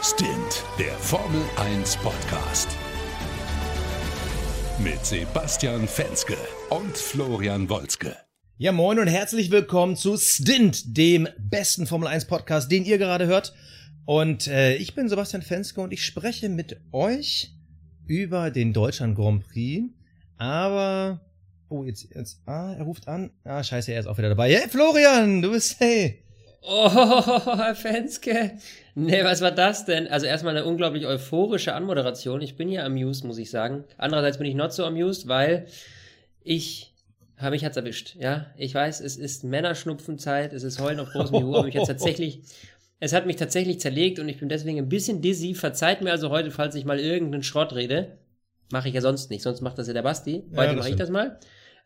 Stint, der Formel 1 Podcast. Mit Sebastian Fenske und Florian Wolzke. Ja, moin und herzlich willkommen zu Stint, dem besten Formel 1 Podcast, den ihr gerade hört. Und äh, ich bin Sebastian Fenske und ich spreche mit euch über den Deutschland Grand Prix. Aber, oh, jetzt, jetzt, ah, er ruft an. Ah, scheiße, er ist auch wieder dabei. Hey, Florian, du bist, hey. Oh, Herr Fenske. Nee, was war das denn? Also erstmal eine unglaublich euphorische Anmoderation. Ich bin ja amused, muss ich sagen. Andererseits bin ich not so amused, weil ich habe mich hat's erwischt. Ja, ich weiß, es ist Männerschnupfenzeit, es ist Heulen auf großem Niveau, aber mich jetzt tatsächlich, es hat mich tatsächlich zerlegt und ich bin deswegen ein bisschen dizzy. Verzeiht mir also heute, falls ich mal irgendeinen Schrott rede. Mache ich ja sonst nicht, sonst macht das ja der Basti. Heute ja, mache ich das mal.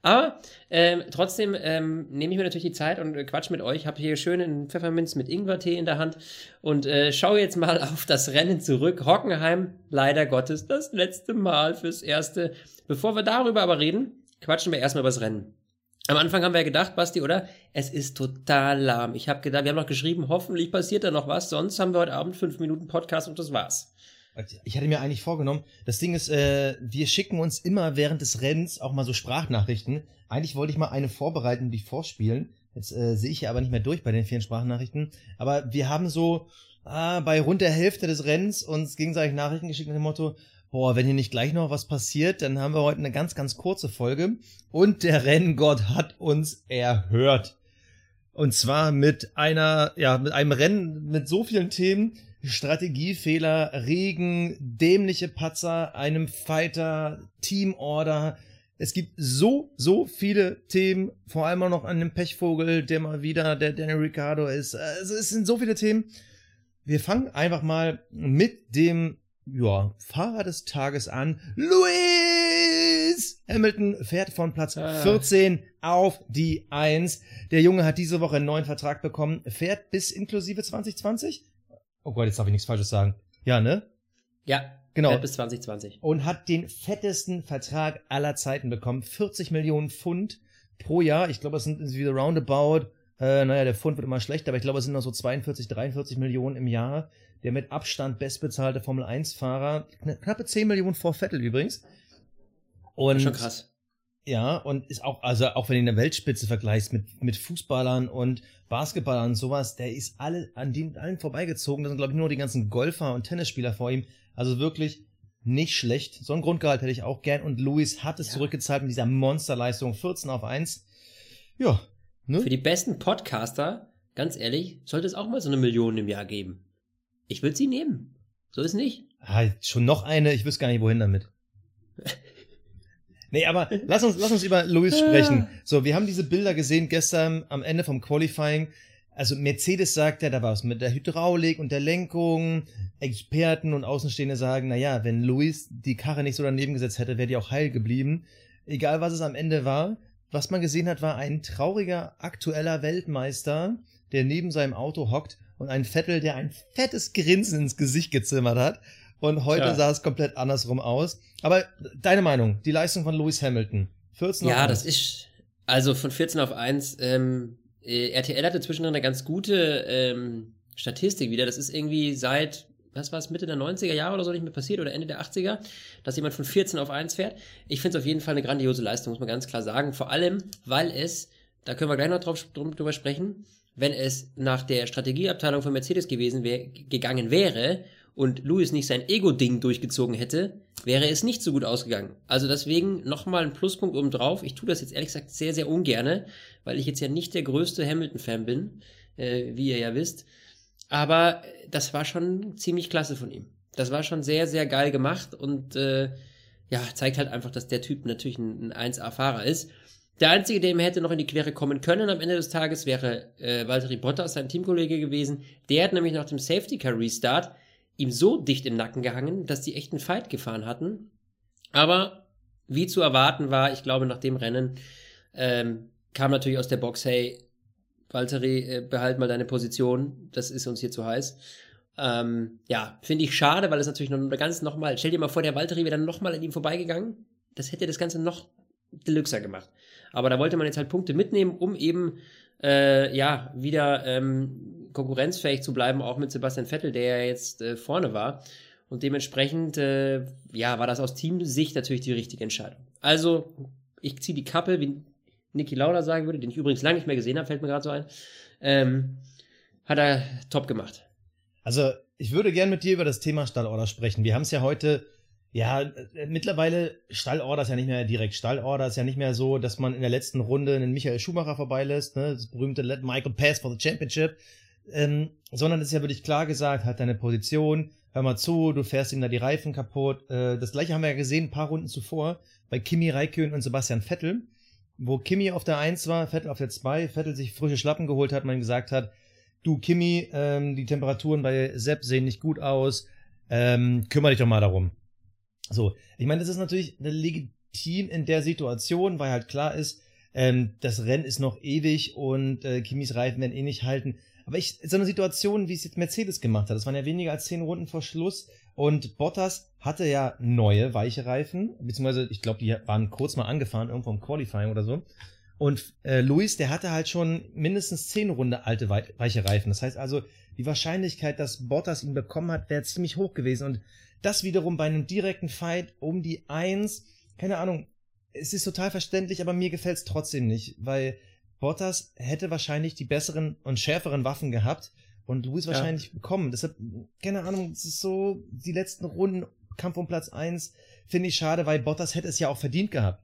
Aber ähm, trotzdem ähm, nehme ich mir natürlich die Zeit und äh, quatsch mit euch. Habe hier schön einen Pfefferminz mit Ingwertee in der Hand und äh, schaue jetzt mal auf das Rennen zurück. Hockenheim, leider Gottes, das letzte Mal fürs Erste. Bevor wir darüber aber reden, quatschen wir erstmal über das Rennen. Am Anfang haben wir ja gedacht, Basti, oder? Es ist total lahm. Ich habe gedacht, wir haben noch geschrieben, hoffentlich passiert da noch was, sonst haben wir heute Abend fünf Minuten Podcast und das war's. Ich hatte mir eigentlich vorgenommen, das Ding ist, äh, wir schicken uns immer während des Rennens auch mal so Sprachnachrichten. Eigentlich wollte ich mal eine vorbereiten und die vorspielen. Jetzt äh, sehe ich ja aber nicht mehr durch bei den vielen Sprachnachrichten. Aber wir haben so ah, bei rund der Hälfte des Rennens uns gegenseitig Nachrichten geschickt mit dem Motto, boah, wenn hier nicht gleich noch was passiert, dann haben wir heute eine ganz, ganz kurze Folge. Und der Renngott hat uns erhört. Und zwar mit einer, ja, mit einem Rennen mit so vielen Themen, Strategiefehler, Regen, dämliche Patzer, einem Fighter, Teamorder. Es gibt so, so viele Themen, vor allem auch noch an dem Pechvogel, der mal wieder der Daniel Ricciardo ist. Also es sind so viele Themen. Wir fangen einfach mal mit dem ja, Fahrer des Tages an. Lewis Hamilton fährt von Platz ah. 14 auf die 1. Der Junge hat diese Woche einen neuen Vertrag bekommen, fährt bis inklusive 2020. Oh Gott, jetzt darf ich nichts Falsches sagen. Ja, ne? Ja, genau. Bis 2020. Und hat den fettesten Vertrag aller Zeiten bekommen. 40 Millionen Pfund pro Jahr. Ich glaube, es sind wieder roundabout. Äh, naja, der Pfund wird immer schlechter, aber ich glaube, es sind noch so 42, 43 Millionen im Jahr. Der mit Abstand bestbezahlte Formel 1-Fahrer. Knappe 10 Millionen vor Vettel übrigens. Und schon krass. Ja, und ist auch, also auch wenn du in der Weltspitze vergleichst mit, mit Fußballern und Basketballern und sowas, der ist alle an den allen vorbeigezogen. Da sind, glaube ich, nur die ganzen Golfer und Tennisspieler vor ihm. Also wirklich nicht schlecht. So ein Grundgehalt hätte ich auch gern. Und Luis hat es ja. zurückgezahlt mit dieser Monsterleistung. 14 auf 1. Ja. Ne? Für die besten Podcaster, ganz ehrlich, sollte es auch mal so eine Million im Jahr geben. Ich würde sie nehmen. So ist nicht. Ah, schon noch eine. Ich wüsste gar nicht, wohin damit. Nee, aber lass uns, lass uns über Luis sprechen. So, wir haben diese Bilder gesehen gestern am Ende vom Qualifying. Also Mercedes sagt ja, da war es mit der Hydraulik und der Lenkung. Experten und Außenstehende sagen, na ja, wenn Luis die Karre nicht so daneben gesetzt hätte, wäre die auch heil geblieben. Egal was es am Ende war. Was man gesehen hat, war ein trauriger aktueller Weltmeister, der neben seinem Auto hockt und ein Vettel, der ein fettes Grinsen ins Gesicht gezimmert hat. Und heute ja. sah es komplett andersrum aus. Aber deine Meinung, die Leistung von Lewis Hamilton. 14 ja, auf 1. das ist, also von 14 auf 1, ähm, äh, RTL hatte zwischendrin eine ganz gute ähm, Statistik wieder. Das ist irgendwie seit, was war es, Mitte der 90er Jahre oder so nicht mehr passiert oder Ende der 80er, dass jemand von 14 auf 1 fährt. Ich finde es auf jeden Fall eine grandiose Leistung, muss man ganz klar sagen. Vor allem, weil es, da können wir gleich noch drauf, drüber sprechen, wenn es nach der Strategieabteilung von Mercedes gewesen wär, gegangen wäre und Lewis nicht sein Ego-Ding durchgezogen hätte, wäre es nicht so gut ausgegangen. Also deswegen nochmal ein Pluspunkt oben drauf. Ich tue das jetzt ehrlich gesagt sehr, sehr ungerne, weil ich jetzt ja nicht der größte Hamilton-Fan bin, äh, wie ihr ja wisst. Aber das war schon ziemlich klasse von ihm. Das war schon sehr, sehr geil gemacht und äh, ja, zeigt halt einfach, dass der Typ natürlich ein, ein 1A-Fahrer ist. Der Einzige, der ihm hätte noch in die Quere kommen können am Ende des Tages, wäre äh, Valtteri Bottas, sein Teamkollege gewesen. Der hat nämlich nach dem Safety Car Restart ihm so dicht im Nacken gehangen, dass die echt einen Fight gefahren hatten. Aber wie zu erwarten war, ich glaube, nach dem Rennen ähm, kam natürlich aus der Box, hey, Valtteri, äh, behalt mal deine Position, das ist uns hier zu heiß. Ähm, ja, finde ich schade, weil es natürlich noch ganz nochmal, stell dir mal vor, der Valtteri wäre dann nochmal an ihm vorbeigegangen. Das hätte das Ganze noch deluxer gemacht. Aber da wollte man jetzt halt Punkte mitnehmen, um eben äh, ja wieder ähm, konkurrenzfähig zu bleiben, auch mit Sebastian Vettel, der ja jetzt äh, vorne war. Und dementsprechend, äh, ja, war das aus Teamsicht natürlich die richtige Entscheidung. Also, ich ziehe die Kappe, wie Niki Lauda sagen würde, den ich übrigens lange nicht mehr gesehen habe, fällt mir gerade so ein. Ähm, hat er top gemacht. Also, ich würde gern mit dir über das Thema Stallorder sprechen. Wir haben es ja heute, ja, äh, mittlerweile Stallorder ist ja nicht mehr direkt Stallorder, ist ja nicht mehr so, dass man in der letzten Runde einen Michael Schumacher vorbeilässt, ne, das berühmte Let Michael Pass for the Championship, ähm, sondern es ist ja wirklich klar gesagt, hat deine Position, hör mal zu, du fährst ihm da die Reifen kaputt. Äh, das gleiche haben wir ja gesehen ein paar Runden zuvor bei Kimi Räikkönen und Sebastian Vettel, wo Kimi auf der 1 war, Vettel auf der 2, Vettel sich frische Schlappen geholt hat, man gesagt hat, du Kimi, ähm, die Temperaturen bei Sepp sehen nicht gut aus, ähm, kümmere dich doch mal darum. So, ich meine, das ist natürlich legitim in der Situation, weil halt klar ist, ähm, das Rennen ist noch ewig und äh, Kimis Reifen werden eh nicht halten. Aber ich, so eine Situation, wie es jetzt Mercedes gemacht hat, das waren ja weniger als zehn Runden vor Schluss und Bottas hatte ja neue weiche Reifen, beziehungsweise ich glaube, die waren kurz mal angefahren, irgendwo im Qualifying oder so. Und äh, Luis, der hatte halt schon mindestens zehn Runde alte weiche Reifen. Das heißt also, die Wahrscheinlichkeit, dass Bottas ihn bekommen hat, wäre ziemlich hoch gewesen. Und das wiederum bei einem direkten Fight um die Eins, keine Ahnung, es ist total verständlich, aber mir gefällt es trotzdem nicht, weil Bottas hätte wahrscheinlich die besseren und schärferen Waffen gehabt und Luis ja. wahrscheinlich bekommen. Deshalb, keine Ahnung, es ist so, die letzten Runden, Kampf um Platz eins finde ich schade, weil Bottas hätte es ja auch verdient gehabt.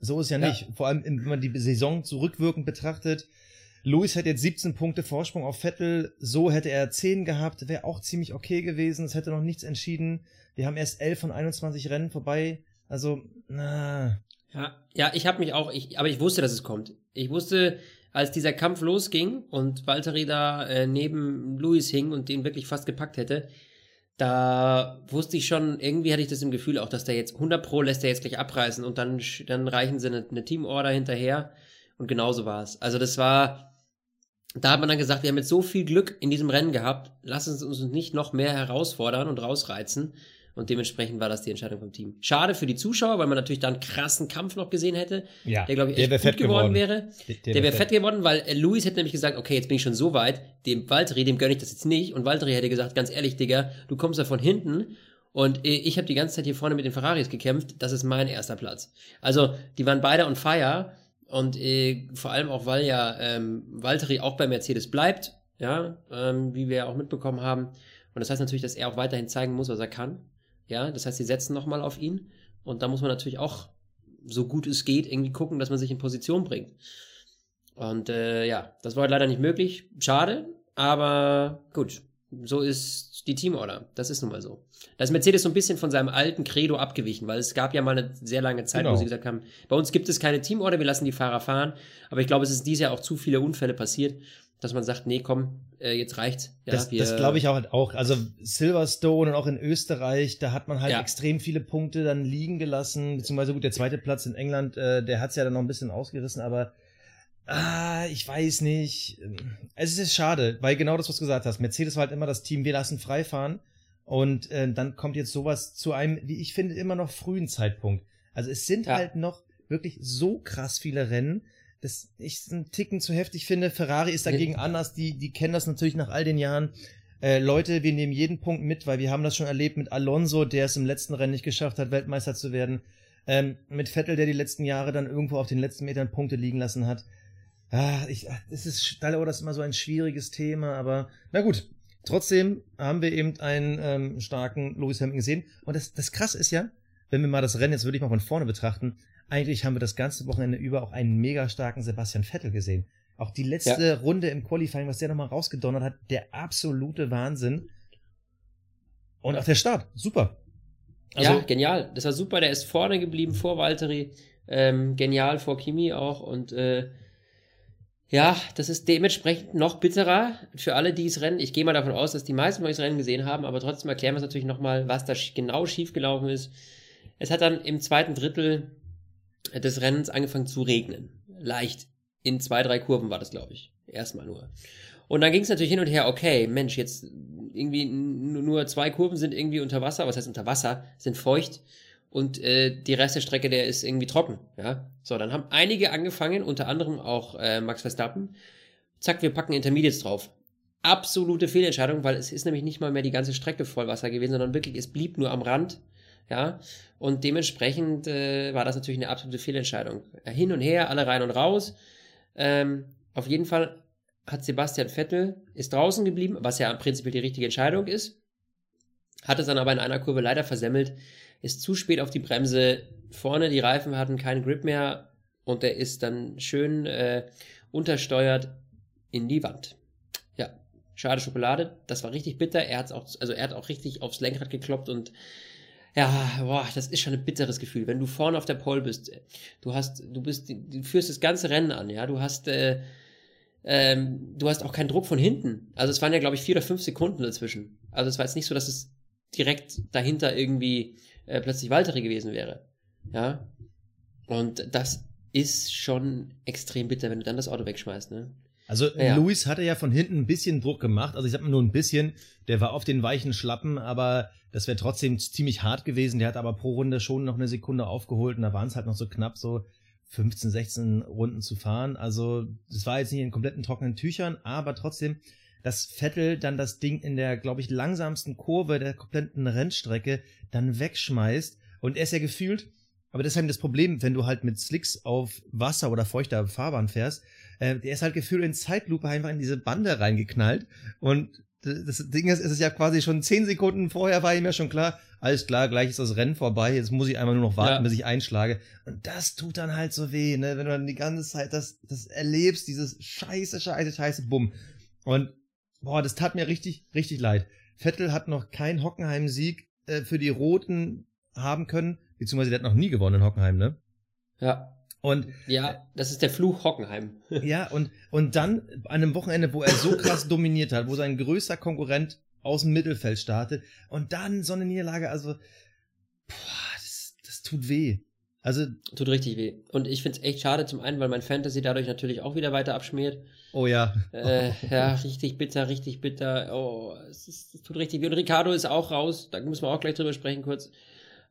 So ist ja, ja. nicht. Vor allem, wenn man die Saison zurückwirkend betrachtet. Luis hat jetzt 17 Punkte Vorsprung auf Vettel. So hätte er 10 gehabt, wäre auch ziemlich okay gewesen. Es hätte noch nichts entschieden. Wir haben erst 11 von 21 Rennen vorbei. Also, na, ja, ja, ich habe mich auch, ich, aber ich wusste, dass es kommt. Ich wusste, als dieser Kampf losging und Valtteri da äh, neben Luis hing und den wirklich fast gepackt hätte, da wusste ich schon, irgendwie hatte ich das im Gefühl auch, dass der jetzt 100 Pro lässt er jetzt gleich abreißen und dann, dann reichen sie eine, eine Teamorder hinterher und genauso war es. Also das war, da hat man dann gesagt, wir haben jetzt so viel Glück in diesem Rennen gehabt, lass uns uns nicht noch mehr herausfordern und rausreizen. Und dementsprechend war das die Entscheidung vom Team. Schade für die Zuschauer, weil man natürlich da einen krassen Kampf noch gesehen hätte. Ja, der, glaube ich, echt gut geworden, geworden, wäre. Der, der, der wäre fett geworden, weil äh, Luis hätte nämlich gesagt, okay, jetzt bin ich schon so weit, dem Valtteri, dem gönne ich das jetzt nicht. Und Valtteri hätte gesagt, ganz ehrlich, Digga, du kommst da von hinten und äh, ich habe die ganze Zeit hier vorne mit den Ferraris gekämpft. Das ist mein erster Platz. Also, die waren beide on fire. Und äh, vor allem auch, weil ja ähm, Valtteri auch bei Mercedes bleibt, ja, ähm, wie wir ja auch mitbekommen haben. Und das heißt natürlich, dass er auch weiterhin zeigen muss, was er kann. Ja, das heißt, sie setzen nochmal auf ihn. Und da muss man natürlich auch, so gut es geht, irgendwie gucken, dass man sich in Position bringt. Und äh, ja, das war halt leider nicht möglich. Schade, aber gut. So ist die Teamorder. Das ist nun mal so. Da ist Mercedes so ein bisschen von seinem alten Credo abgewichen, weil es gab ja mal eine sehr lange Zeit, genau. wo sie gesagt haben, bei uns gibt es keine Teamorder, wir lassen die Fahrer fahren. Aber ich glaube, es ist dieses Jahr auch zu viele Unfälle passiert, dass man sagt, nee, komm, äh, jetzt reicht's. Ja, das das glaube ich auch, halt auch. Also Silverstone und auch in Österreich, da hat man halt ja. extrem viele Punkte dann liegen gelassen, beziehungsweise gut, der zweite Platz in England, äh, der hat's ja dann noch ein bisschen ausgerissen, aber ah, ich weiß nicht. Es ist schade, weil genau das, was du gesagt hast, Mercedes war halt immer das Team, wir lassen frei fahren und äh, dann kommt jetzt sowas zu einem, wie ich finde, immer noch frühen Zeitpunkt. Also es sind ja. halt noch wirklich so krass viele Rennen, das ich einen Ticken zu heftig finde. Ferrari ist dagegen ja. anders, die, die kennen das natürlich nach all den Jahren. Äh, Leute, wir nehmen jeden Punkt mit, weil wir haben das schon erlebt mit Alonso, der es im letzten Rennen nicht geschafft hat, Weltmeister zu werden. Ähm, mit Vettel, der die letzten Jahre dann irgendwo auf den letzten Metern Punkte liegen lassen hat. Ah, ich, das ist, Stallauer, das ist immer so ein schwieriges Thema, aber na gut. Trotzdem haben wir eben einen ähm, starken Lewis Hamilton gesehen. Und das, das krass ist ja, wenn wir mal das Rennen jetzt wirklich mal von vorne betrachten, eigentlich haben wir das ganze Wochenende über auch einen mega starken Sebastian Vettel gesehen. Auch die letzte ja. Runde im Qualifying, was der nochmal rausgedonnert hat, der absolute Wahnsinn. Und auch der Start, super. Also, ja, genial. Das war super. Der ist vorne geblieben vor Valtteri. Ähm, genial vor Kimi auch. Und äh, ja, das ist dementsprechend noch bitterer für alle, die es rennen. Ich gehe mal davon aus, dass die meisten von euch das Rennen gesehen haben, aber trotzdem erklären wir es natürlich nochmal, was da genau schiefgelaufen ist. Es hat dann im zweiten Drittel des Rennens angefangen zu regnen. Leicht. In zwei, drei Kurven war das, glaube ich. Erstmal nur. Und dann ging es natürlich hin und her, okay, Mensch, jetzt irgendwie nur zwei Kurven sind irgendwie unter Wasser, was heißt unter Wasser, sind feucht. Und äh, die Rest der Strecke, der ist irgendwie trocken. Ja, so dann haben einige angefangen, unter anderem auch äh, Max Verstappen. Zack, wir packen Intermediates drauf. Absolute Fehlentscheidung, weil es ist nämlich nicht mal mehr die ganze Strecke voll Wasser gewesen, sondern wirklich, es blieb nur am Rand. Ja, und dementsprechend äh, war das natürlich eine absolute Fehlentscheidung. Hin und her, alle rein und raus. Ähm, auf jeden Fall hat Sebastian Vettel ist draußen geblieben, was ja im Prinzip die richtige Entscheidung ist. Hat es dann aber in einer Kurve leider versemmelt, ist zu spät auf die Bremse. Vorne die Reifen hatten keinen Grip mehr und er ist dann schön äh, untersteuert in die Wand. Ja, schade Schokolade. Das war richtig bitter. Er hat auch, also er hat auch richtig aufs Lenkrad gekloppt und ja, boah, das ist schon ein bitteres Gefühl, wenn du vorne auf der Pole bist. Du hast, du bist, du führst das ganze Rennen an, ja. Du hast, äh, ähm, du hast auch keinen Druck von hinten. Also es waren ja, glaube ich, vier oder fünf Sekunden dazwischen. Also es war jetzt nicht so, dass es direkt dahinter irgendwie äh, plötzlich Waltere gewesen wäre. Ja. Und das ist schon extrem bitter, wenn du dann das Auto wegschmeißt, ne? Also ja. Luis hatte ja von hinten ein bisschen Druck gemacht, also ich sag mal nur ein bisschen, der war auf den weichen Schlappen, aber das wäre trotzdem ziemlich hart gewesen. Der hat aber pro Runde schon noch eine Sekunde aufgeholt und da waren es halt noch so knapp so 15, 16 Runden zu fahren. Also das war jetzt nicht in kompletten trockenen Tüchern, aber trotzdem, dass Vettel dann das Ding in der, glaube ich, langsamsten Kurve der kompletten Rennstrecke dann wegschmeißt und er ist ja gefühlt, aber das ist halt das Problem, wenn du halt mit Slicks auf Wasser oder feuchter Fahrbahn fährst, äh, der ist halt gefühlt in Zeitlupe einfach in diese Bande reingeknallt. Und das Ding ist, es ist ja quasi schon zehn Sekunden vorher war ihm ja schon klar, alles klar, gleich ist das Rennen vorbei, jetzt muss ich einmal nur noch warten, ja. bis ich einschlage. Und das tut dann halt so weh, ne, wenn du dann die ganze Zeit das, das erlebst, dieses scheiße, scheiße, scheiße, bumm. Und, boah, das tat mir richtig, richtig leid. Vettel hat noch keinen Hockenheim-Sieg äh, für die Roten haben können, beziehungsweise der hat noch nie gewonnen in Hockenheim, ne? Ja. Und ja, das ist der Fluch Hockenheim. ja, und, und dann an einem Wochenende, wo er so krass dominiert hat, wo sein größter Konkurrent aus dem Mittelfeld startet und dann so eine Niederlage, also boah, das, das tut weh. Also tut richtig weh. Und ich find's echt schade zum einen, weil mein Fantasy dadurch natürlich auch wieder weiter abschmiert. Oh ja. Äh, ja, richtig bitter, richtig bitter. Oh, es, ist, es tut richtig weh. Und Ricardo ist auch raus. Da müssen wir auch gleich drüber sprechen kurz.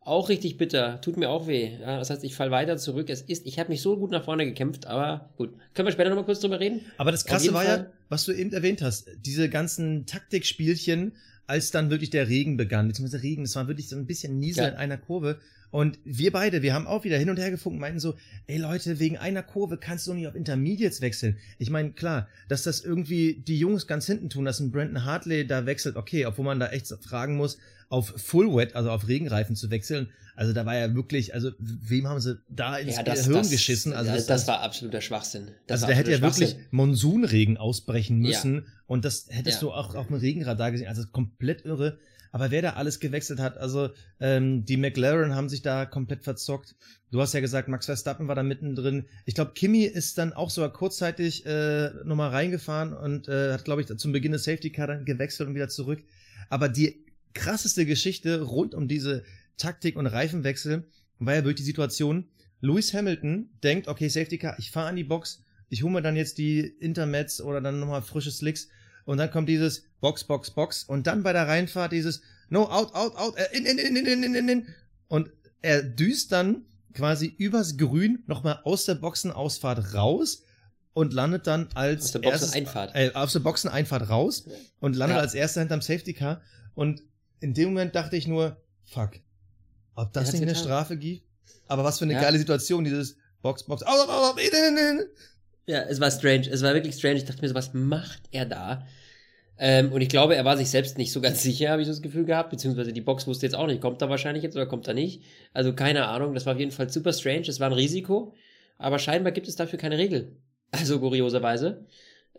Auch richtig bitter, tut mir auch weh. Ja, das heißt, ich fall weiter zurück. Es ist, ich habe mich so gut nach vorne gekämpft, aber gut. Können wir später nochmal kurz drüber reden? Aber das Krasse war Fall, ja, was du eben erwähnt hast, diese ganzen Taktikspielchen, als dann wirklich der Regen begann, beziehungsweise Regen, es war wirklich so ein bisschen Niesel ja. in einer Kurve. Und wir beide, wir haben auch wieder hin und her gefunkt, meinten so, ey Leute, wegen einer Kurve kannst du nicht auf Intermediates wechseln. Ich meine, klar, dass das irgendwie die Jungs ganz hinten tun, dass ein Brandon Hartley da wechselt, okay, obwohl man da echt fragen muss, auf Full Wet, also auf Regenreifen zu wechseln. Also da war ja wirklich, also wem haben sie da ins ja, das, Hirn das, geschissen? Also das, das, war absoluter Schwachsinn. Das also da hätte ja wirklich Monsunregen ausbrechen müssen ja. und das hättest ja. du auch auf dem Regenradar gesehen. Also komplett irre. Aber wer da alles gewechselt hat, also ähm, die McLaren haben sich da komplett verzockt. Du hast ja gesagt, Max Verstappen war da mittendrin. Ich glaube, Kimi ist dann auch sogar kurzzeitig äh, nochmal reingefahren und äh, hat, glaube ich, zum Beginn des Safety Car dann gewechselt und wieder zurück. Aber die krasseste Geschichte rund um diese Taktik und Reifenwechsel war ja wirklich die Situation, Lewis Hamilton denkt, okay, Safety Car, ich fahre an die Box, ich hole mir dann jetzt die Intermets oder dann nochmal frische Slicks und dann kommt dieses Box, Box, Box und dann bei der Reinfahrt dieses No, out, out, out, äh, in, in, in, in, in, in, in. Und er düst dann quasi übers Grün nochmal aus der Boxenausfahrt raus und landet dann als aus der Boxeneinfahrt. Äh, aus der Boxeneinfahrt raus und landet ja. als erster hinterm Safety Car und in dem Moment dachte ich nur, fuck, ob das nicht eine Strafe gibt? Aber was für eine ja. geile Situation, dieses Box, Box, au, au, au, Ja, es war strange, es war wirklich strange. Ich dachte mir so, was macht er da? Ähm, und ich glaube, er war sich selbst nicht so ganz sicher, habe ich so das Gefühl gehabt, beziehungsweise die Box wusste jetzt auch nicht, kommt er wahrscheinlich jetzt oder kommt er nicht. Also keine Ahnung, das war auf jeden Fall super strange, es war ein Risiko, aber scheinbar gibt es dafür keine Regel. Also kurioserweise.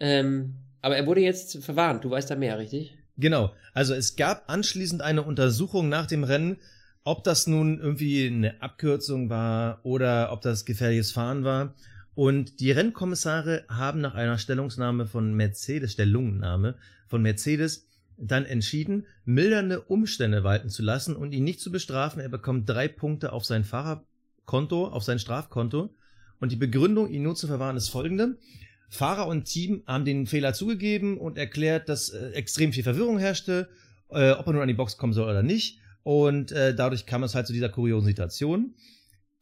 Ähm, aber er wurde jetzt verwarnt, du weißt da mehr, richtig? Genau. Also es gab anschließend eine Untersuchung nach dem Rennen, ob das nun irgendwie eine Abkürzung war oder ob das gefährliches Fahren war. Und die Rennkommissare haben nach einer Stellungnahme von Mercedes, Stellungnahme von Mercedes, dann entschieden, mildernde Umstände walten zu lassen und ihn nicht zu bestrafen. Er bekommt drei Punkte auf sein Fahrerkonto, auf sein Strafkonto. Und die Begründung, ihn nur zu verwahren, ist folgende. Fahrer und Team haben den Fehler zugegeben und erklärt, dass äh, extrem viel Verwirrung herrschte, äh, ob er nun an die Box kommen soll oder nicht. Und äh, dadurch kam es halt zu dieser kuriosen Situation.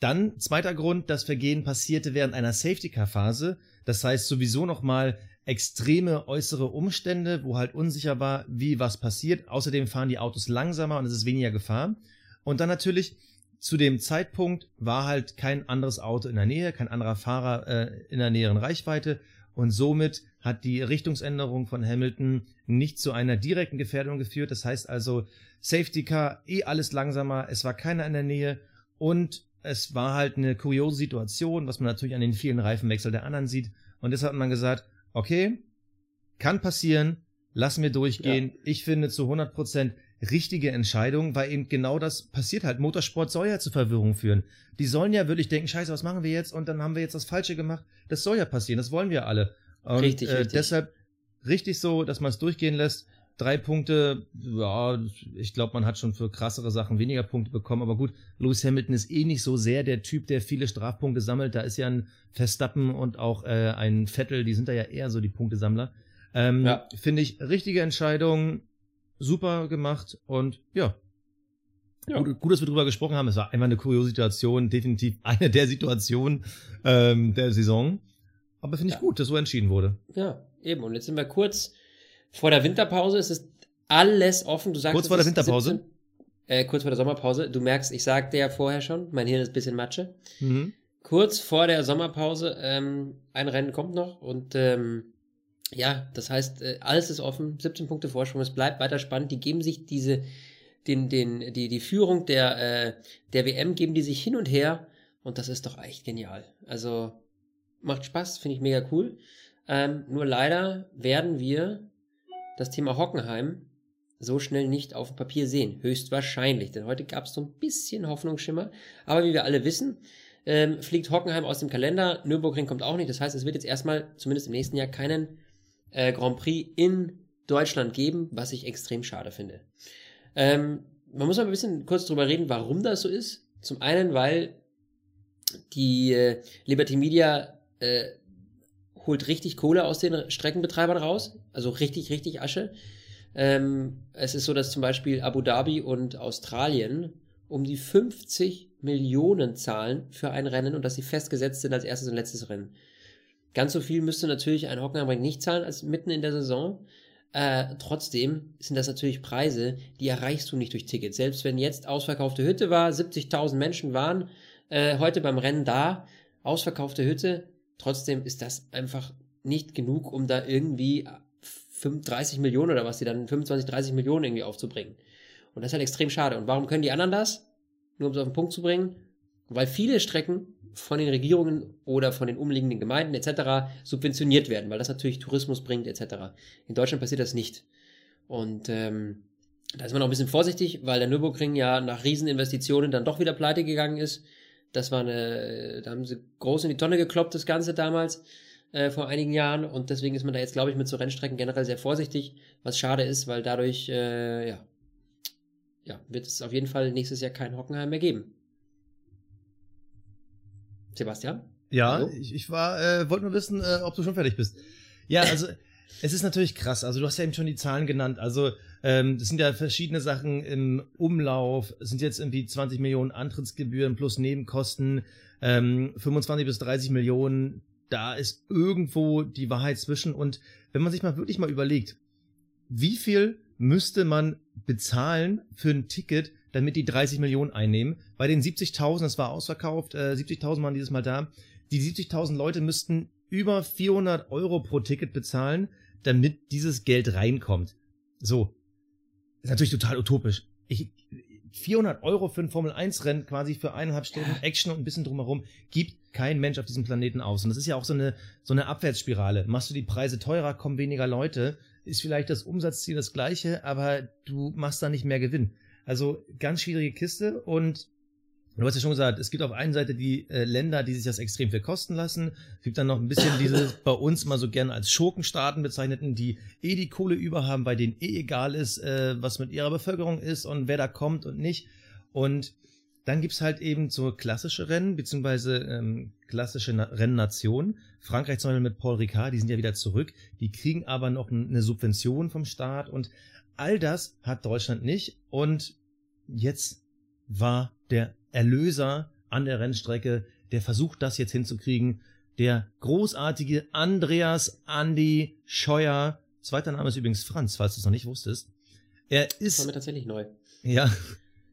Dann, zweiter Grund, das Vergehen passierte während einer Safety-Car-Phase. Das heißt sowieso nochmal extreme äußere Umstände, wo halt unsicher war, wie was passiert. Außerdem fahren die Autos langsamer und es ist weniger Gefahr. Und dann natürlich, zu dem Zeitpunkt war halt kein anderes Auto in der Nähe, kein anderer Fahrer äh, in der näheren Reichweite. Und somit hat die Richtungsänderung von Hamilton nicht zu einer direkten Gefährdung geführt. Das heißt also, Safety Car, eh alles langsamer, es war keiner in der Nähe und es war halt eine kuriose Situation, was man natürlich an den vielen Reifenwechsel der anderen sieht. Und deshalb hat man gesagt, okay, kann passieren, lassen wir durchgehen. Ja. Ich finde zu 100 Prozent richtige Entscheidung, weil eben genau das passiert halt. Motorsport soll ja zu Verwirrung führen. Die sollen ja wirklich denken, scheiße, was machen wir jetzt? Und dann haben wir jetzt das Falsche gemacht. Das soll ja passieren, das wollen wir alle. Und richtig, äh, richtig. deshalb richtig so, dass man es durchgehen lässt. Drei Punkte, ja, ich glaube, man hat schon für krassere Sachen weniger Punkte bekommen. Aber gut, Lewis Hamilton ist eh nicht so sehr der Typ, der viele Strafpunkte sammelt. Da ist ja ein Verstappen und auch äh, ein Vettel, die sind da ja eher so die Punktesammler. Ähm, ja. Finde ich richtige Entscheidung, super gemacht und ja. ja. Gut, gut, dass wir drüber gesprochen haben. Es war einfach eine kuriose Situation, definitiv eine der Situationen ähm, der Saison. Aber finde ich ja. gut, dass so entschieden wurde. Ja, eben. Und jetzt sind wir kurz vor der Winterpause. Es ist alles offen. Du sagst, kurz vor der Winterpause? 17, äh, kurz vor der Sommerpause. Du merkst, ich sagte ja vorher schon, mein Hirn ist ein bisschen Matsche. Mhm. Kurz vor der Sommerpause, ähm, ein Rennen kommt noch und ähm, ja, das heißt, äh, alles ist offen, 17 Punkte Vorsprung, es bleibt weiter spannend. Die geben sich diese, den, den, die, die Führung der, äh, der WM geben die sich hin und her und das ist doch echt genial. Also macht Spaß, finde ich mega cool. Ähm, nur leider werden wir das Thema Hockenheim so schnell nicht auf dem Papier sehen. Höchstwahrscheinlich, denn heute gab es so ein bisschen Hoffnungsschimmer. Aber wie wir alle wissen, ähm, fliegt Hockenheim aus dem Kalender. Nürburgring kommt auch nicht. Das heißt, es wird jetzt erstmal, zumindest im nächsten Jahr, keinen äh, Grand Prix in Deutschland geben, was ich extrem schade finde. Ähm, man muss mal ein bisschen kurz drüber reden, warum das so ist. Zum einen, weil die äh, Liberty Media äh, holt richtig Kohle aus den Streckenbetreibern raus, also richtig, richtig Asche. Ähm, es ist so, dass zum Beispiel Abu Dhabi und Australien um die 50 Millionen zahlen für ein Rennen und dass sie festgesetzt sind als erstes und letztes Rennen. Ganz so viel müsste natürlich ein Hockenheimring nicht zahlen als mitten in der Saison. Äh, trotzdem sind das natürlich Preise, die erreichst du nicht durch Tickets. Selbst wenn jetzt ausverkaufte Hütte war, 70.000 Menschen waren äh, heute beim Rennen da, ausverkaufte Hütte, Trotzdem ist das einfach nicht genug, um da irgendwie 30 Millionen oder was die dann 25, 30 Millionen irgendwie aufzubringen. Und das ist halt extrem schade. Und warum können die anderen das? Nur um es auf den Punkt zu bringen. Weil viele Strecken von den Regierungen oder von den umliegenden Gemeinden etc. subventioniert werden, weil das natürlich Tourismus bringt etc. In Deutschland passiert das nicht. Und ähm, da ist man auch ein bisschen vorsichtig, weil der Nürburgring ja nach Rieseninvestitionen dann doch wieder pleite gegangen ist. Das war eine, da haben sie groß in die Tonne gekloppt, das Ganze damals, äh, vor einigen Jahren. Und deswegen ist man da jetzt, glaube ich, mit so Rennstrecken generell sehr vorsichtig, was schade ist, weil dadurch, äh, ja, ja, wird es auf jeden Fall nächstes Jahr kein Hockenheim mehr geben. Sebastian? Ja, ich, ich war, äh, wollte nur wissen, äh, ob du schon fertig bist. Ja, also es ist natürlich krass. Also du hast ja eben schon die Zahlen genannt. Also ähm, das sind ja verschiedene Sachen im Umlauf. Es sind jetzt irgendwie 20 Millionen Antrittsgebühren plus Nebenkosten, ähm, 25 bis 30 Millionen. Da ist irgendwo die Wahrheit zwischen. Und wenn man sich mal wirklich mal überlegt, wie viel müsste man bezahlen für ein Ticket, damit die 30 Millionen einnehmen? Bei den 70.000, das war ausverkauft, äh, 70.000 waren dieses Mal da. Die 70.000 Leute müssten über 400 Euro pro Ticket bezahlen, damit dieses Geld reinkommt. So. Ist natürlich total utopisch. Ich, 400 Euro für ein Formel-1-Rennen quasi für eineinhalb Stunden ja. Action und ein bisschen drumherum gibt kein Mensch auf diesem Planeten aus. Und das ist ja auch so eine, so eine Abwärtsspirale. Machst du die Preise teurer, kommen weniger Leute, ist vielleicht das Umsatzziel das gleiche, aber du machst da nicht mehr Gewinn. Also ganz schwierige Kiste und Du hast ja schon gesagt, es gibt auf einen Seite die äh, Länder, die sich das extrem viel kosten lassen. Es gibt dann noch ein bisschen diese bei uns mal so gerne als Schurkenstaaten bezeichneten, die eh die Kohle über haben, bei denen eh egal ist, äh, was mit ihrer Bevölkerung ist und wer da kommt und nicht. Und dann gibt's halt eben so klassische Rennen, beziehungsweise ähm, klassische Na Rennnationen. Frankreich zum Beispiel mit Paul Ricard, die sind ja wieder zurück. Die kriegen aber noch eine Subvention vom Staat und all das hat Deutschland nicht. Und jetzt war der Erlöser an der Rennstrecke, der versucht das jetzt hinzukriegen. Der großartige Andreas Andy Scheuer, zweiter Name ist übrigens Franz, falls du es noch nicht wusstest. Er ist. Das war mir tatsächlich neu. Ja.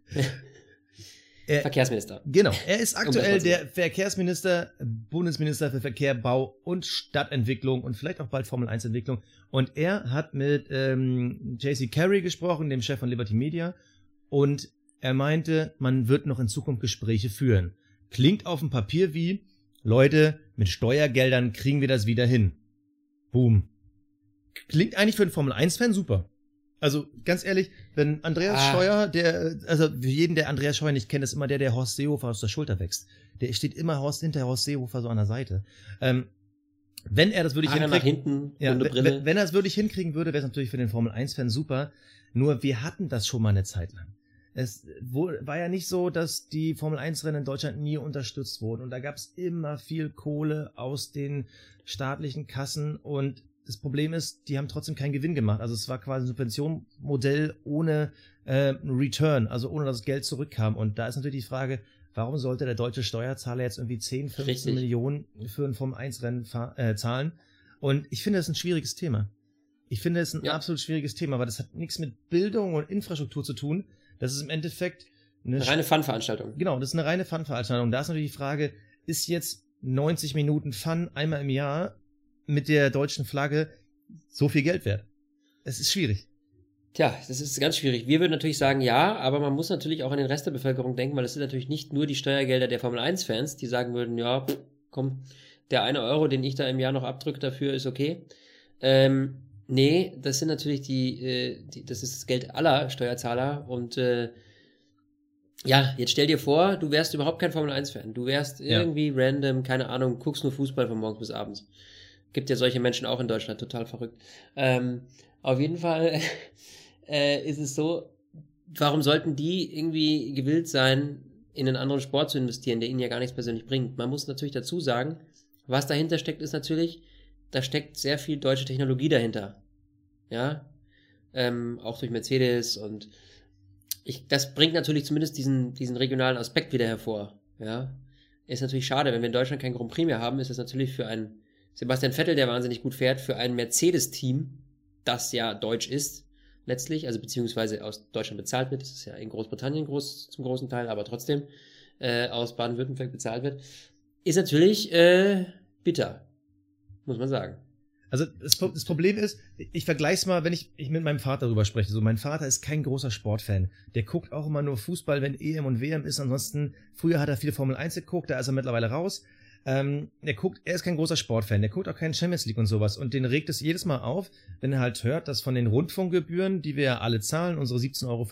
er, Verkehrsminister. Genau. Er ist aktuell der Verkehrsminister, Bundesminister für Verkehr, Bau und Stadtentwicklung und vielleicht auch bald Formel 1 Entwicklung. Und er hat mit ähm, JC Carey gesprochen, dem Chef von Liberty Media. Und er meinte, man wird noch in Zukunft Gespräche führen. Klingt auf dem Papier wie, Leute, mit Steuergeldern kriegen wir das wieder hin. Boom. Klingt eigentlich für einen Formel 1-Fan super. Also ganz ehrlich, wenn Andreas ah. Scheuer, der, also für jeden, der Andreas Scheuer nicht kennt, ist immer der, der Horst Seehofer aus der Schulter wächst. Der steht immer Horst hinter Horst Seehofer so an der Seite. Ähm, wenn er das wirklich hinkriegen, ja, wenn, wenn er es wirklich hinkriegen würde, wäre es natürlich für den Formel 1-Fan super. Nur wir hatten das schon mal eine Zeit lang. Es war ja nicht so, dass die Formel 1-Rennen in Deutschland nie unterstützt wurden. Und da gab es immer viel Kohle aus den staatlichen Kassen und das Problem ist, die haben trotzdem keinen Gewinn gemacht. Also es war quasi ein Subventionmodell ohne äh, Return, also ohne dass das Geld zurückkam. Und da ist natürlich die Frage, warum sollte der deutsche Steuerzahler jetzt irgendwie 10, 15 Richtig. Millionen für ein Formel-1-Rennen äh, zahlen? Und ich finde das ein schwieriges Thema. Ich finde es ein ja. absolut schwieriges Thema, weil das hat nichts mit Bildung und Infrastruktur zu tun. Das ist im Endeffekt eine, eine reine Fun-Veranstaltung. Genau, das ist eine reine Fun-Veranstaltung. Da ist natürlich die Frage, ist jetzt 90 Minuten Fun einmal im Jahr mit der deutschen Flagge so viel Geld wert? Es ist schwierig. Tja, das ist ganz schwierig. Wir würden natürlich sagen ja, aber man muss natürlich auch an den Rest der Bevölkerung denken, weil es sind natürlich nicht nur die Steuergelder der Formel 1-Fans, die sagen würden, ja, komm, der eine Euro, den ich da im Jahr noch abdrücke dafür, ist okay. Ähm, nee, das sind natürlich die, äh, die, das ist das Geld aller Steuerzahler und äh, ja, jetzt stell dir vor, du wärst überhaupt kein Formel 1-Fan. Du wärst irgendwie ja. random, keine Ahnung, guckst nur Fußball von morgens bis abends. Gibt ja solche Menschen auch in Deutschland, total verrückt. Ähm, auf jeden Fall äh, ist es so, warum sollten die irgendwie gewillt sein, in einen anderen Sport zu investieren, der ihnen ja gar nichts persönlich bringt? Man muss natürlich dazu sagen, was dahinter steckt, ist natürlich, da steckt sehr viel deutsche Technologie dahinter. Ja, ähm, auch durch Mercedes und ich, das bringt natürlich zumindest diesen, diesen regionalen Aspekt wieder hervor. Ja, ist natürlich schade, wenn wir in Deutschland kein Grand Prix mehr haben, ist das natürlich für ein Sebastian Vettel, der wahnsinnig gut fährt, für ein Mercedes-Team, das ja deutsch ist, letztlich, also beziehungsweise aus Deutschland bezahlt wird, das ist ja in Großbritannien groß, zum großen Teil, aber trotzdem äh, aus Baden-Württemberg bezahlt wird, ist natürlich äh, bitter, muss man sagen. Also das, das, Problem ist, ich vergleich's mal, wenn ich, ich mit meinem Vater darüber spreche. So, mein Vater ist kein großer Sportfan. Der guckt auch immer nur Fußball, wenn EM und WM ist. Ansonsten, früher hat er viel Formel 1 geguckt, da ist er mittlerweile raus. Ähm, er guckt, er ist kein großer Sportfan, der guckt auch keinen Champions League und sowas. Und den regt es jedes Mal auf, wenn er halt hört, dass von den Rundfunkgebühren, die wir ja alle zahlen, unsere 17,50 Euro,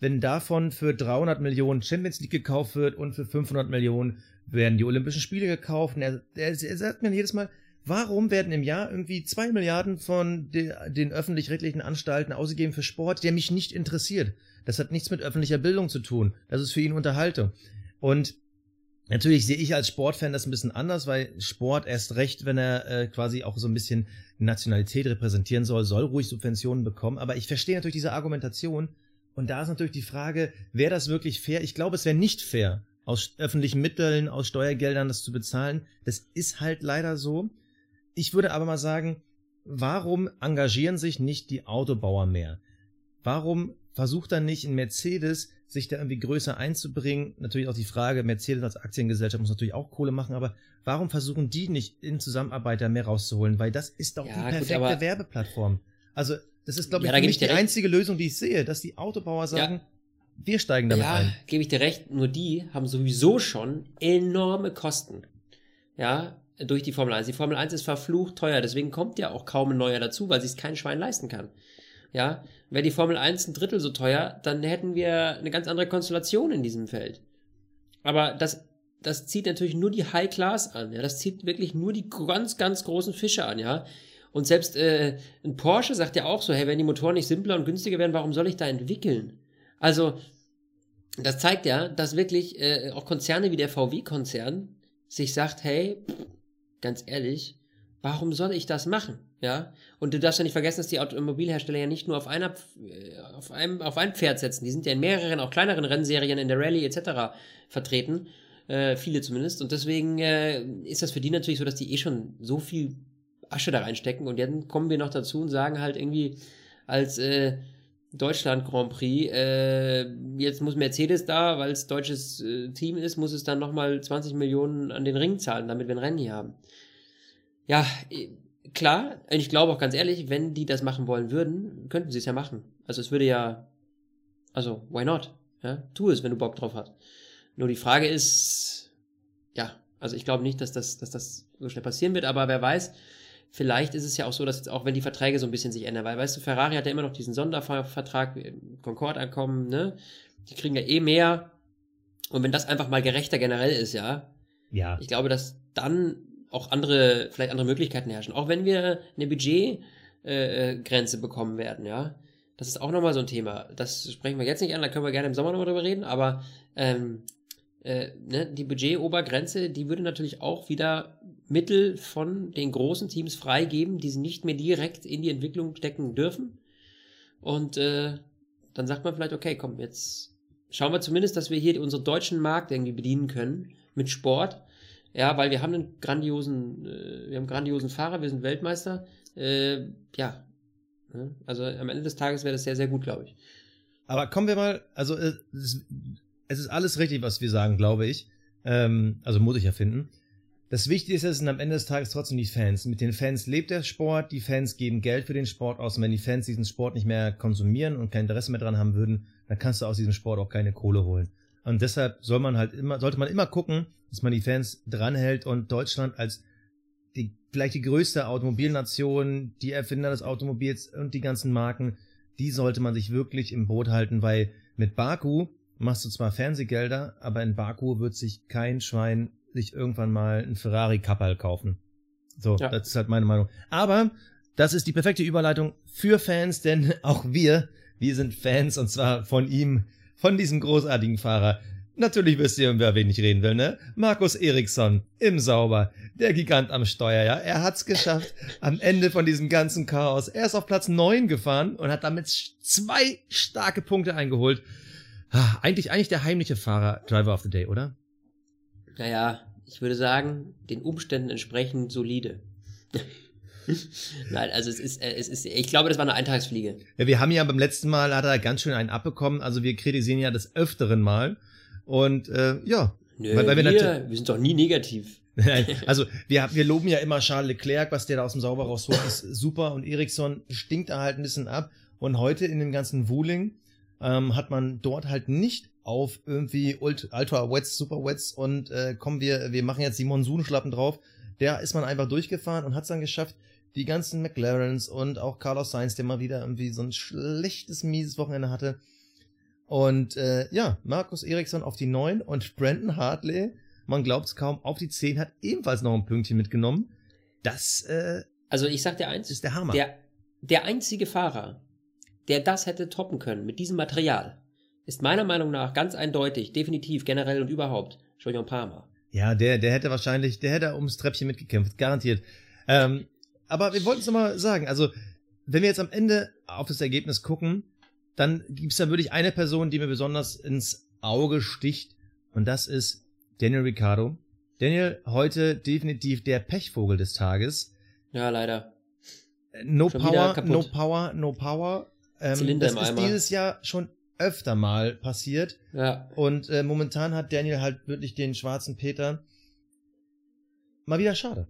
wenn davon für 300 Millionen Champions League gekauft wird und für 500 Millionen werden die Olympischen Spiele gekauft. Und er, er, er sagt mir jedes Mal, warum werden im Jahr irgendwie zwei Milliarden von de, den öffentlich-rechtlichen Anstalten ausgegeben für Sport, der mich nicht interessiert? Das hat nichts mit öffentlicher Bildung zu tun. Das ist für ihn Unterhaltung. Und Natürlich sehe ich als Sportfan das ein bisschen anders, weil Sport erst recht, wenn er äh, quasi auch so ein bisschen Nationalität repräsentieren soll, soll ruhig Subventionen bekommen. Aber ich verstehe natürlich diese Argumentation. Und da ist natürlich die Frage, wäre das wirklich fair? Ich glaube, es wäre nicht fair, aus öffentlichen Mitteln, aus Steuergeldern das zu bezahlen. Das ist halt leider so. Ich würde aber mal sagen, warum engagieren sich nicht die Autobauer mehr? Warum versucht dann nicht ein Mercedes sich da irgendwie größer einzubringen. Natürlich auch die Frage, Mercedes als Aktiengesellschaft muss natürlich auch Kohle machen, aber warum versuchen die nicht in Zusammenarbeit da mehr rauszuholen? Weil das ist doch ja, die perfekte gut, Werbeplattform. Also, das ist, glaube ich, ja, mich die recht. einzige Lösung, die ich sehe, dass die Autobauer sagen, ja. wir steigen damit ja, ein. gebe ich dir recht, nur die haben sowieso schon enorme Kosten. Ja, durch die Formel 1. Die Formel 1 ist verflucht teuer, deswegen kommt ja auch kaum ein neuer dazu, weil sich kein Schwein leisten kann. Ja, wäre die Formel 1 ein Drittel so teuer, dann hätten wir eine ganz andere Konstellation in diesem Feld. Aber das, das zieht natürlich nur die High Class an, ja, das zieht wirklich nur die ganz, ganz großen Fische an, ja. Und selbst äh, ein Porsche sagt ja auch so, hey, wenn die Motoren nicht simpler und günstiger werden, warum soll ich da entwickeln? Also, das zeigt ja, dass wirklich äh, auch Konzerne wie der VW-Konzern sich sagt, hey, ganz ehrlich, Warum soll ich das machen? Ja. Und du darfst ja nicht vergessen, dass die Automobilhersteller ja nicht nur auf einer, äh, auf einem, auf ein Pferd setzen. Die sind ja in mehreren, auch kleineren Rennserien in der Rallye etc. vertreten. Äh, viele zumindest. Und deswegen äh, ist das für die natürlich so, dass die eh schon so viel Asche da reinstecken. Und dann kommen wir noch dazu und sagen halt irgendwie als äh, Deutschland Grand Prix, äh, jetzt muss Mercedes da, weil es deutsches äh, Team ist, muss es dann nochmal 20 Millionen an den Ring zahlen, damit wir ein Rennen hier haben. Ja, äh, klar, ich glaube auch ganz ehrlich, wenn die das machen wollen würden, könnten sie es ja machen. Also es würde ja, also why not? Ja, tu es, wenn du Bock drauf hast. Nur die Frage ist, ja, also ich glaube nicht, dass das, dass das so schnell passieren wird, aber wer weiß, vielleicht ist es ja auch so, dass jetzt auch wenn die Verträge so ein bisschen sich ändern, weil weißt du, Ferrari hat ja immer noch diesen Sondervertrag, Concorde-Ankommen, ne? Die kriegen ja eh mehr. Und wenn das einfach mal gerechter generell ist, ja, Ja. ich glaube, dass dann auch andere, vielleicht andere Möglichkeiten herrschen. Auch wenn wir eine Budgetgrenze äh, Grenze bekommen werden, ja. Das ist auch nochmal so ein Thema. Das sprechen wir jetzt nicht an, da können wir gerne im Sommer nochmal drüber reden, aber ähm, äh, ne, die Budgetobergrenze, die würde natürlich auch wieder Mittel von den großen Teams freigeben, die sie nicht mehr direkt in die Entwicklung stecken dürfen. Und äh, dann sagt man vielleicht, okay, komm, jetzt schauen wir zumindest, dass wir hier unseren deutschen Markt irgendwie bedienen können mit Sport. Ja, weil wir haben einen grandiosen, äh, wir haben grandiosen Fahrer, wir sind Weltmeister. Äh, ja. Ne? Also am Ende des Tages wäre das sehr, sehr gut, glaube ich. Aber kommen wir mal, also äh, es ist, es ist alles richtig, was wir sagen, glaube ich. Ähm, also muss ich ja finden. Das Wichtigste sind am Ende des Tages trotzdem die Fans. Mit den Fans lebt der Sport, die Fans geben Geld für den Sport aus. Und wenn die Fans diesen Sport nicht mehr konsumieren und kein Interesse mehr dran haben würden, dann kannst du aus diesem Sport auch keine Kohle holen. Und deshalb soll man halt immer, sollte man immer gucken, dass man die Fans dranhält und Deutschland als die, vielleicht die größte Automobilnation, die Erfinder des Automobils und die ganzen Marken, die sollte man sich wirklich im Boot halten, weil mit Baku machst du zwar Fernsehgelder, aber in Baku wird sich kein Schwein sich irgendwann mal ein Ferrari Kapperl kaufen. So, Ja. das ist halt meine Meinung. Aber das ist die perfekte Überleitung für Fans, denn auch wir, wir sind Fans und zwar von ihm, von diesem großartigen Fahrer. Natürlich wisst ihr, über wen ich reden will, ne? Markus Eriksson im Sauber, der Gigant am Steuer, ja. Er hat's geschafft am Ende von diesem ganzen Chaos. Er ist auf Platz 9 gefahren und hat damit zwei starke Punkte eingeholt. Ah, Eigentlich, eigentlich der heimliche Fahrer, Driver of the Day, oder? Naja, ich würde sagen, den Umständen entsprechend solide. Nein, also es ist, äh, es ist, ich glaube, das war eine Eintagsfliege. Ja, wir haben ja beim letzten Mal hat er ganz schön einen abbekommen. Also wir kritisieren ja des öfteren mal. Und äh, ja, Nö, Weil- weil wir wir, wir, sind doch nie negativ. also wir, wir loben ja immer Charles Leclerc, was der da aus dem Sauber rausholt, ist super. Und Eriksson stinkt da halt ein bisschen ab. Und heute in dem ganzen Wuling ähm, hat man dort halt nicht auf irgendwie Ult Ultra Wets, Super Wets und äh, kommen wir, wir machen jetzt die Monsunschlappen drauf. Der ist man einfach durchgefahren und hat es dann geschafft, die ganzen McLarens und auch Carlos Sainz, der mal wieder irgendwie so ein schlechtes, mieses Wochenende hatte. Und äh, ja, Markus Eriksson auf die 9 und Brandon Hartley, man glaubt's kaum, auf die 10 hat ebenfalls noch ein Pünktchen mitgenommen. Das äh, Also ich sag dir eins, ist der Hammer. der, der einzige Fahrer, der das hätte toppen können mit diesem Material, ist meiner Meinung nach ganz eindeutig, definitiv, generell und überhaupt, Julian Palmer. Ja, der, der hätte wahrscheinlich, der hätte ums Treppchen mitgekämpft, garantiert. Ähm, aber wir wollten es nochmal sagen, also wenn wir jetzt am Ende auf das Ergebnis gucken, dann gibt's da wirklich eine Person, die mir besonders ins Auge sticht und das ist Daniel Ricciardo. Daniel, heute definitiv der Pechvogel des Tages. Ja, leider. No Schon Power, no Power, no Power. Ähm, Zylinder das ist dieses Jahr schon öfter mal passiert. Ja, Und äh, momentan hat Daniel halt wirklich den schwarzen Peter. Mal wieder schade.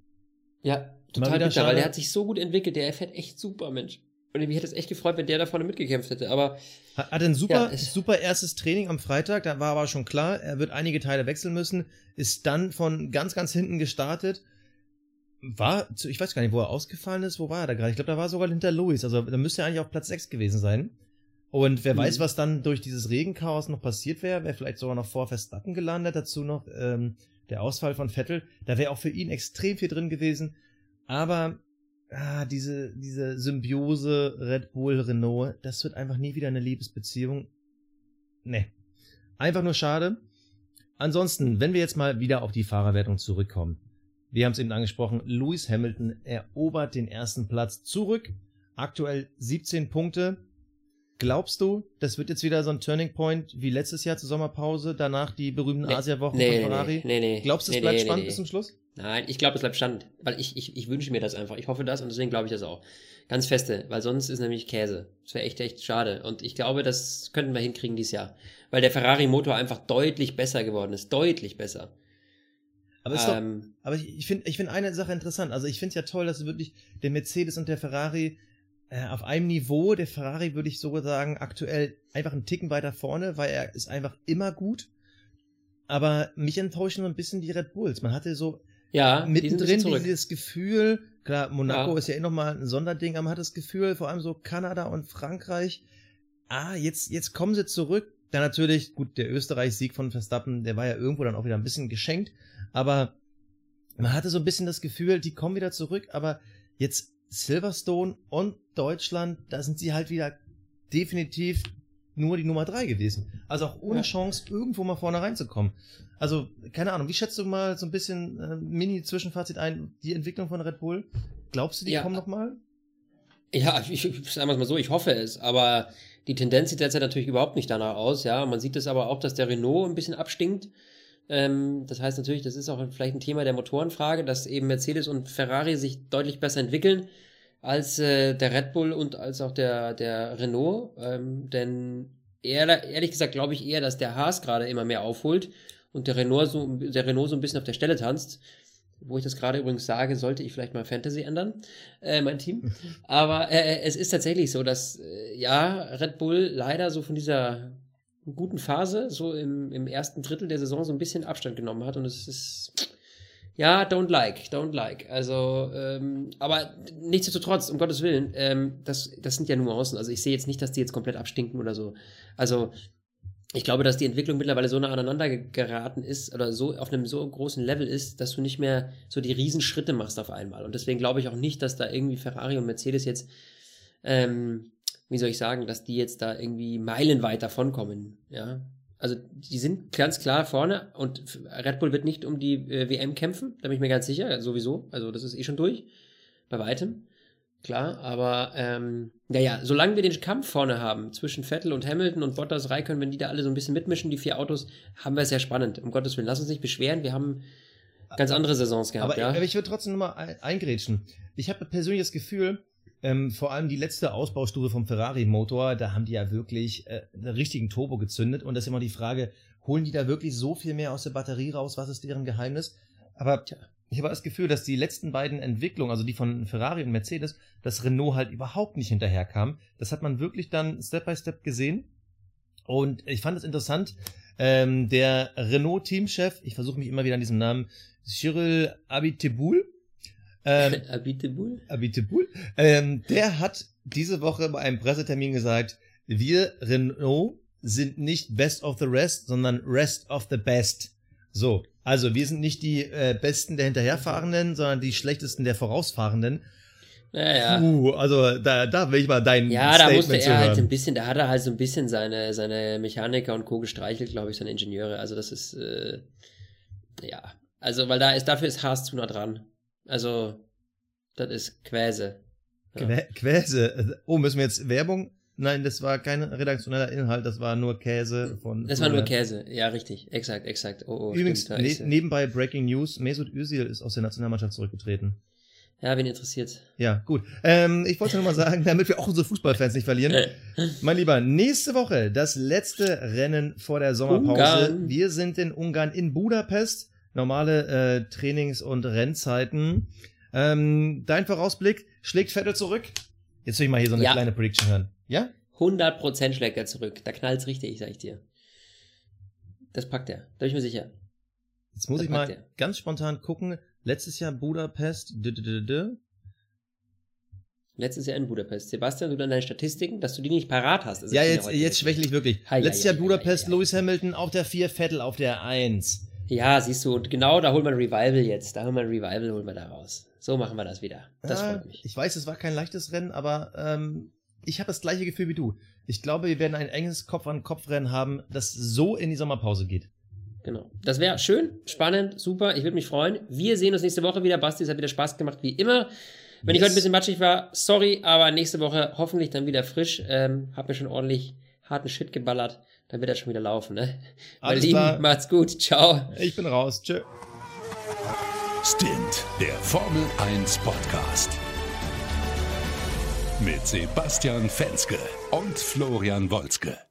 ja, total bitter, schade. weil der hat sich so gut entwickelt, der fährt echt super, Mensch. Und mich hätte es echt gefreut, wenn der da vorne mitgekämpft hätte, aber Hat, hat ein super, Ja, super erstes Training am Freitag. Da war aber schon klar, er wird einige Teile wechseln müssen. Ist dann von ganz, ganz hinten gestartet. War, zu- ich weiß gar nicht, wo er ausgefallen ist. Wo war er da gerade? Ich glaube, da war sogar hinter Louis. Also da müsste er eigentlich auf Platz 6 gewesen sein. Und wer Mhm. weiß, was dann durch dieses Regenchaos noch passiert wäre. Wäre vielleicht sogar noch vor Verstappen gelandet. Dazu noch ähm, der Ausfall von Vettel. Da wäre auch für ihn extrem viel drin gewesen. Aber ah, diese, diese Symbiose Red Bull, Renault, das wird einfach nie wieder eine Liebesbeziehung. Nee. Einfach nur schade. Ansonsten, wenn wir jetzt mal wieder auf die Fahrerwertung zurückkommen. Wir haben es eben angesprochen. Lewis Hamilton erobert den ersten Platz zurück. Aktuell 17 Punkte. Glaubst du, das wird jetzt wieder so ein Turning Point wie letztes Jahr zur Sommerpause, danach die berühmten Nee, Asia-Wochen nee, von Ferrari? Nee, nee, nee. Glaubst du, es bleibt spannend bis zum Schluss? Nein, ich glaube, es bleibt spannend, weil ich, ich, ich wünsche mir das einfach. Ich hoffe das und deswegen glaube ich das auch. Ganz feste, weil sonst ist nämlich Käse. Das wäre echt, echt schade. Und ich glaube, das könnten wir hinkriegen dieses Jahr. Weil der Ferrari-Motor einfach deutlich besser geworden ist. Deutlich besser. Aber, ist doch, ähm, aber ich, ich finde ich find eine Sache interessant. Also ich finde es ja toll, dass wirklich der Mercedes und der Ferrari äh, auf einem Niveau, der Ferrari würde ich so sagen, aktuell einfach einen Ticken weiter vorne, weil er ist einfach immer gut. Aber mich enttäuschen so ein bisschen die Red Bulls. Man hatte so ja, die mittendrin zurück. dieses Gefühl, klar, Monaco Ja. ist ja eh nochmal ein Sonderding, aber man hat das Gefühl, vor allem so Kanada und Frankreich, ah, jetzt, jetzt kommen sie zurück. Dann natürlich, gut, der Österreich-Sieg von Verstappen, der war ja irgendwo dann auch wieder ein bisschen geschenkt, aber man hatte so ein bisschen das Gefühl, die kommen wieder zurück, aber jetzt Silverstone und Deutschland, da sind sie halt wieder definitiv nur die Nummer drei gewesen. Also auch ohne Ja. Chance, irgendwo mal vorne reinzukommen. Also, keine Ahnung, wie schätzt du mal so ein bisschen äh, Mini-Zwischenfazit ein, die Entwicklung von Red Bull? Glaubst du, die Ja. kommen noch mal? Ja, ich, ich sagen wir es mal so, ich hoffe es, aber die Tendenz sieht derzeit natürlich überhaupt nicht danach aus, ja. Man sieht es aber auch, dass der Renault ein bisschen abstinkt. Ähm, das heißt natürlich, das ist auch vielleicht ein Thema der Motorenfrage, dass eben Mercedes und Ferrari sich deutlich besser entwickeln als äh, der Red Bull und als auch der, der Renault. Ähm, denn eher, ehrlich gesagt glaube ich eher, dass der Haas gerade immer mehr aufholt und der Renault so, der Renault so ein bisschen auf der Stelle tanzt. Wo ich das gerade übrigens sage, sollte ich vielleicht mal Fantasy ändern, äh, mein Team. Aber äh, es ist tatsächlich so, dass äh, ja, Red Bull leider so von dieser guten Phase, so im, im ersten Drittel der Saison, so ein bisschen Abstand genommen hat. Und es ist, ja, don't like, don't like. Also, ähm, aber nichtsdestotrotz, um Gottes Willen, ähm, das, das sind ja Nuancen. Also ich sehe jetzt nicht, dass die jetzt komplett abstinken oder so. Also, ich glaube, dass die Entwicklung mittlerweile so nah aneinander ge- geraten ist oder so auf einem so großen Level ist, dass du nicht mehr so die Riesenschritte machst auf einmal. Und deswegen glaube ich auch nicht, dass da irgendwie Ferrari und Mercedes jetzt, ähm, wie soll ich sagen, dass die jetzt da irgendwie meilenweit davonkommen. Ja. Also die sind ganz klar vorne und Red Bull wird nicht um die äh, WM kämpfen, da bin ich mir ganz sicher, sowieso. Also das ist eh schon durch, bei weitem. Klar, aber ähm, naja, solange wir den Kampf vorne haben zwischen Vettel und Hamilton und Bottas, Raikkonen, wenn die da alle so ein bisschen mitmischen, die vier Autos, haben wir es ja spannend. Um Gottes Willen, lass uns nicht beschweren, wir haben ganz andere Saisons gehabt, aber, ja. aber ich würde trotzdem nochmal ein, eingrätschen. Ich habe persönlich das Gefühl, ähm, vor allem die letzte Ausbaustufe vom Ferrari-Motor, da haben die ja wirklich äh, einen richtigen Turbo gezündet. Und das ist immer die Frage, holen die da wirklich so viel mehr aus der Batterie raus? Was ist deren Geheimnis? Aber Tja. ich habe das Gefühl, dass die letzten beiden Entwicklungen, also die von Ferrari und Mercedes, dass Renault halt überhaupt nicht hinterherkam. Das hat man wirklich dann Step by Step gesehen. Und ich fand es interessant, ähm, der Renault-Teamchef, ich versuche mich immer wieder an diesem Namen, Cyril Abiteboul, ähm, Abiteboul? Abiteboul, ähm, der hat diese Woche bei einem Pressetermin gesagt, wir Renault sind nicht best of the rest, sondern rest of the best. So, also wir sind nicht die äh, Besten der Hinterherfahrenden, sondern die Schlechtesten der Vorausfahrenden. Naja. Puh, also da, da will ich mal dein Ja, da Statement musste zu er halt ein bisschen, da hat er halt so ein bisschen seine, seine Mechaniker und Co. gestreichelt, glaube ich, seine Ingenieure. Also das ist, äh, ja. Also, weil da ist, dafür ist Haas zu nah dran. Also, das ist Quäse. Ja. Quä Quäse. Oh, müssen wir jetzt Werbung? Nein, das war kein redaktioneller Inhalt, das war nur Käse von. Das war nur. Käse. Ja, richtig. Exakt, exakt. Oh, oh, Übrigens, stimmt, ne ist, nebenbei Breaking News, Mesut Özil ist aus der Nationalmannschaft zurückgetreten. ja, wen interessiert? Ja, gut. Ähm, ich wollte nur mal sagen, damit wir auch unsere Fußballfans nicht verlieren. Äh, Mein Lieber, nächste Woche das letzte Rennen vor der Sommerpause. Ungarn. Wir sind in Ungarn in Budapest. Normale äh, Trainings- und Rennzeiten. Ähm, dein Vorausblick, schlägt Vettel zurück? Jetzt will ich mal hier so eine Ja. kleine Prediction hören. Ja? 100% schlägt er zurück. Da knallt's richtig, sag ich dir. Das packt er. Da bin ich mir sicher. Jetzt muss Das ich mal er. ganz spontan gucken. Letztes Jahr Budapest. d -d -d -d. Letztes Jahr in Budapest. Sebastian, du dann deine Statistiken, dass du die nicht parat hast. das Ja, jetzt, jetzt schwächlich wirklich. Hei, Letztes hei, Jahr hei, Budapest, hei. Lewis Hamilton auf der 4, Vettel auf der 1. Ja, siehst du, und genau da holen wir ein Revival jetzt. Da holen wir ein Revival, holen wir da raus. So machen wir das wieder. Das Ja, freut mich. Ich weiß, es war kein leichtes Rennen, aber ähm, ich habe das gleiche Gefühl wie du. Ich glaube, wir werden ein enges Kopf-an-Kopf-Rennen haben, das so in die Sommerpause geht. Genau. Das wäre schön, spannend, super. Ich würde mich freuen. Wir sehen uns nächste Woche wieder. Basti, es hat wieder Spaß gemacht, wie immer. Wenn yes. ich heute ein bisschen matschig war, sorry, aber nächste Woche hoffentlich dann wieder frisch. Ähm, hab mir schon ordentlich harten Shit geballert. Dann wird er schon wieder laufen, ne? Alles Meine Lieben, macht's gut. Ciao. Ich bin raus. Tschö. Stint, der Formel 1 Podcast. Mit Sebastian Fenske und Florian Wolzke.